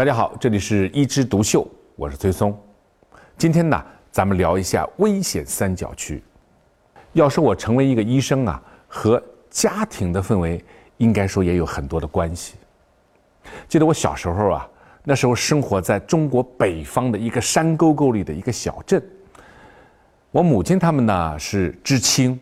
大家好，这里是一枝独秀，我是崔松。今天呢，咱们聊一下危险三角区。要说我成为一个医生啊，和家庭的氛围应该说也有很多的关系。记得我小时候啊，那时候生活在中国北方的一个山沟沟里的一个小镇。我母亲他们呢是知青，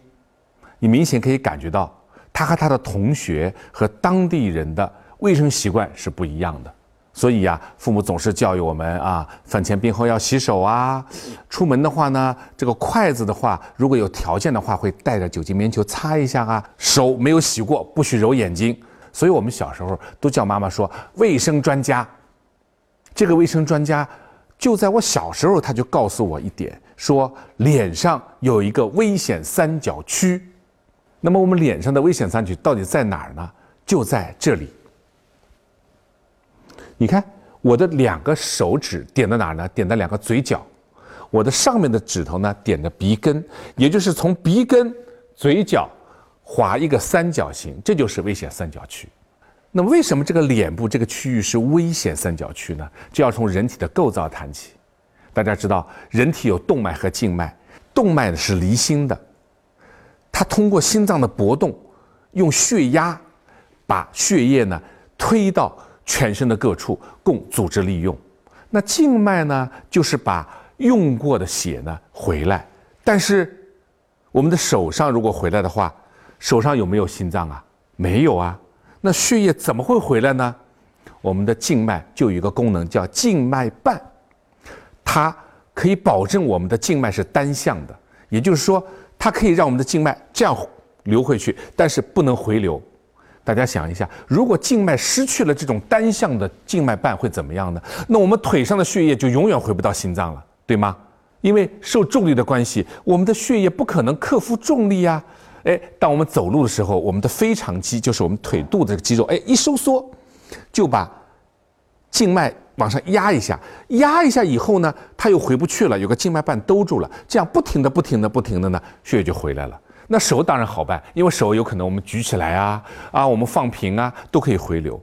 你明显可以感觉到，她和她的同学和当地人的卫生习惯是不一样的。所以呀，父母总是教育我们啊，饭前便后要洗手啊。出门的话呢，这个筷子的话，如果有条件的话，会带着酒精棉球擦一下啊。手没有洗过，不许揉眼睛。所以我们小时候都叫妈妈说卫生专家。这个卫生专家就在我小时候，他就告诉我一点，说脸上有一个危险三角区。那么我们脸上的危险三角区到底在哪儿呢？就在这里。你看我的两个手指点在哪儿呢？点在两个嘴角，我的上面的指头呢点着鼻根，也就是从鼻根、嘴角划一个三角形，这就是危险三角区。那么为什么这个脸部这个区域是危险三角区呢？就要从人体的构造谈起。大家知道，人体有动脉和静脉，动脉呢是离心的，它通过心脏的搏动，用血压把血液呢推到。全身的各处供组织利用，那静脉呢，就是把用过的血呢回来。但是，我们的手上如果回来的话，手上有没有心脏啊？没有啊。那血液怎么会回来呢？我们的静脉就有一个功能叫静脉瓣，它可以保证我们的静脉是单向的，也就是说，它可以让我们的静脉这样流回去，但是不能回流。大家想一下，如果静脉失去了这种单向的静脉瓣会怎么样呢？那我们腿上的血液就永远回不到心脏了，对吗？因为受重力的关系，我们的血液不可能克服重力呀。哎，当我们走路的时候，我们的腓肠肌就是我们腿肚子的肌肉，哎，一收缩，就把静脉往上压一下，压一下以后呢，它又回不去了，有个静脉瓣兜住了，这样不停的、不停的、不停的呢，血液就回来了。那手当然好办，因为手有可能我们举起来啊，啊，我们放平啊，都可以回流。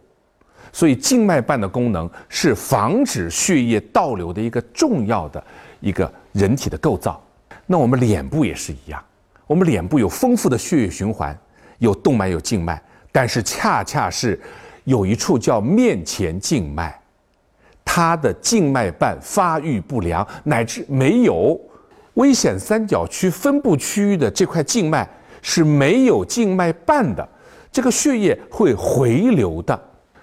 所以静脉瓣的功能是防止血液倒流的一个重要的一个人体的构造。那我们脸部也是一样，我们脸部有丰富的血液循环，有动脉有静脉，但是恰恰是有一处叫面前静脉，它的静脉瓣发育不良，乃至没有。危险三角区分布区域的这块静脉是没有静脉瓣的，这个血液会回流的。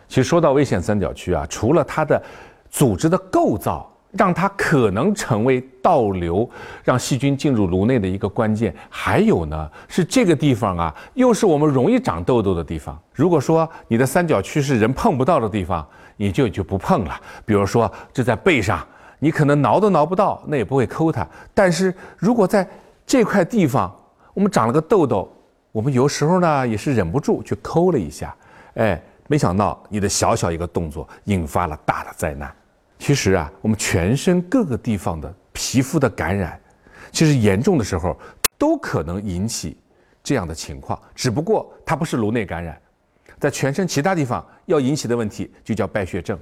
其实说到危险三角区啊，除了它的组织的构造让它可能成为倒流、让细菌进入颅内的一个关键，还有呢是这个地方啊，又是我们容易长痘痘的地方。如果说你的三角区是人碰不到的地方，你就就不碰了。比如说这在背上。你可能挠都挠不到，那也不会抠它。但是如果在这块地方我们长了个痘痘，我们有时候呢也是忍不住去抠了一下，哎，没想到你的小小一个动作引发了大的灾难。其实啊，我们全身各个地方的皮肤的感染，其实严重的时候都可能引起这样的情况，只不过它不是颅内感染，在全身其他地方要引起的问题就叫败血症。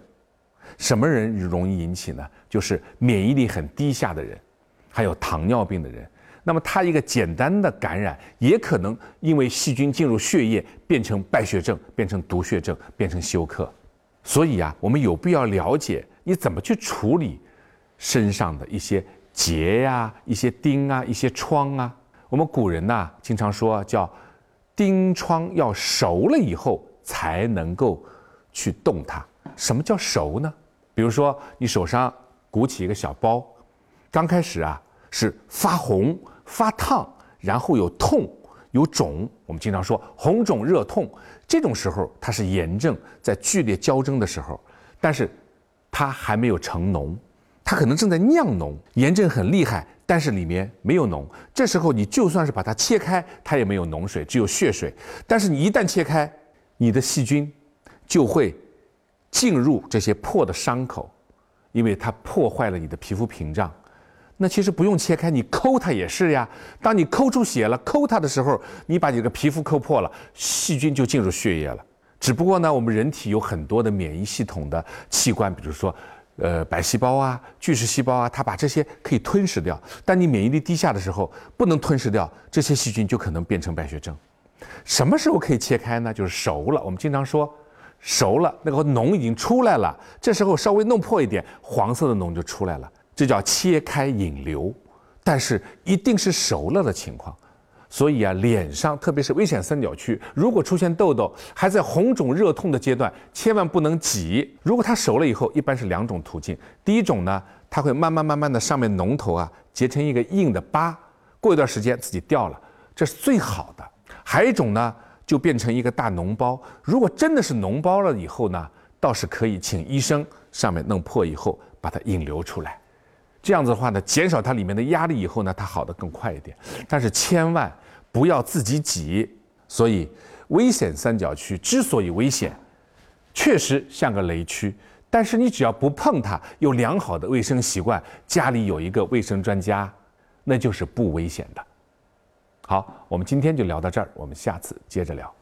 什么人容易引起呢？就是免疫力很低下的人，还有糖尿病的人。那么他一个简单的感染，也可能因为细菌进入血液，变成败血症，变成毒血症，变成休克。所以啊，我们有必要了解你怎么去处理身上的一些结呀、一些钉啊、一些疮啊。我们古人呐，经常说叫钉疮要熟了以后才能够去动它。什么叫熟呢？比如说，你手上鼓起一个小包，刚开始啊是发红、发烫，然后有痛、有肿。我们经常说红肿热痛，这种时候它是炎症在剧烈交争的时候，但是它还没有成脓，它可能正在酿脓，炎症很厉害，但是里面没有脓。这时候你就算是把它切开，它也没有脓水，只有血水。但是你一旦切开，你的细菌就会。进入这些破的伤口，因为它破坏了你的皮肤屏障。那其实不用切开，你抠它也是呀。当你抠出血了，抠它的时候，你把你的皮肤抠破了，细菌就进入血液了。只不过呢，我们人体有很多的免疫系统的器官，比如说，呃，白细胞啊、巨噬细胞啊，它把这些可以吞噬掉。但你免疫力低下的时候，不能吞噬掉这些细菌，就可能变成败血症。什么时候可以切开呢？就是熟了。我们经常说，熟了，那个脓已经出来了，这时候稍微弄破一点，黄色的脓就出来了，这叫切开引流。但是一定是熟了的情况。所以啊，脸上特别是危险三角区，如果出现痘痘，还在红肿热痛的阶段，千万不能挤。如果它熟了以后，一般是两种途径。第一种呢，它会慢慢慢慢的上面脓头啊结成一个硬的疤，过一段时间自己掉了，这是最好的。还有一种呢，就变成一个大脓包。如果真的是脓包了以后呢，倒是可以请医生上面弄破以后把它引流出来。这样子的话呢，减少它里面的压力以后呢，它好的更快一点。但是千万不要自己挤。所以，危险三角区之所以危险，确实像个雷区。但是你只要不碰它，有良好的卫生习惯，家里有一个卫生专家，那就是不危险的。好，我们今天就聊到这儿，我们下次接着聊。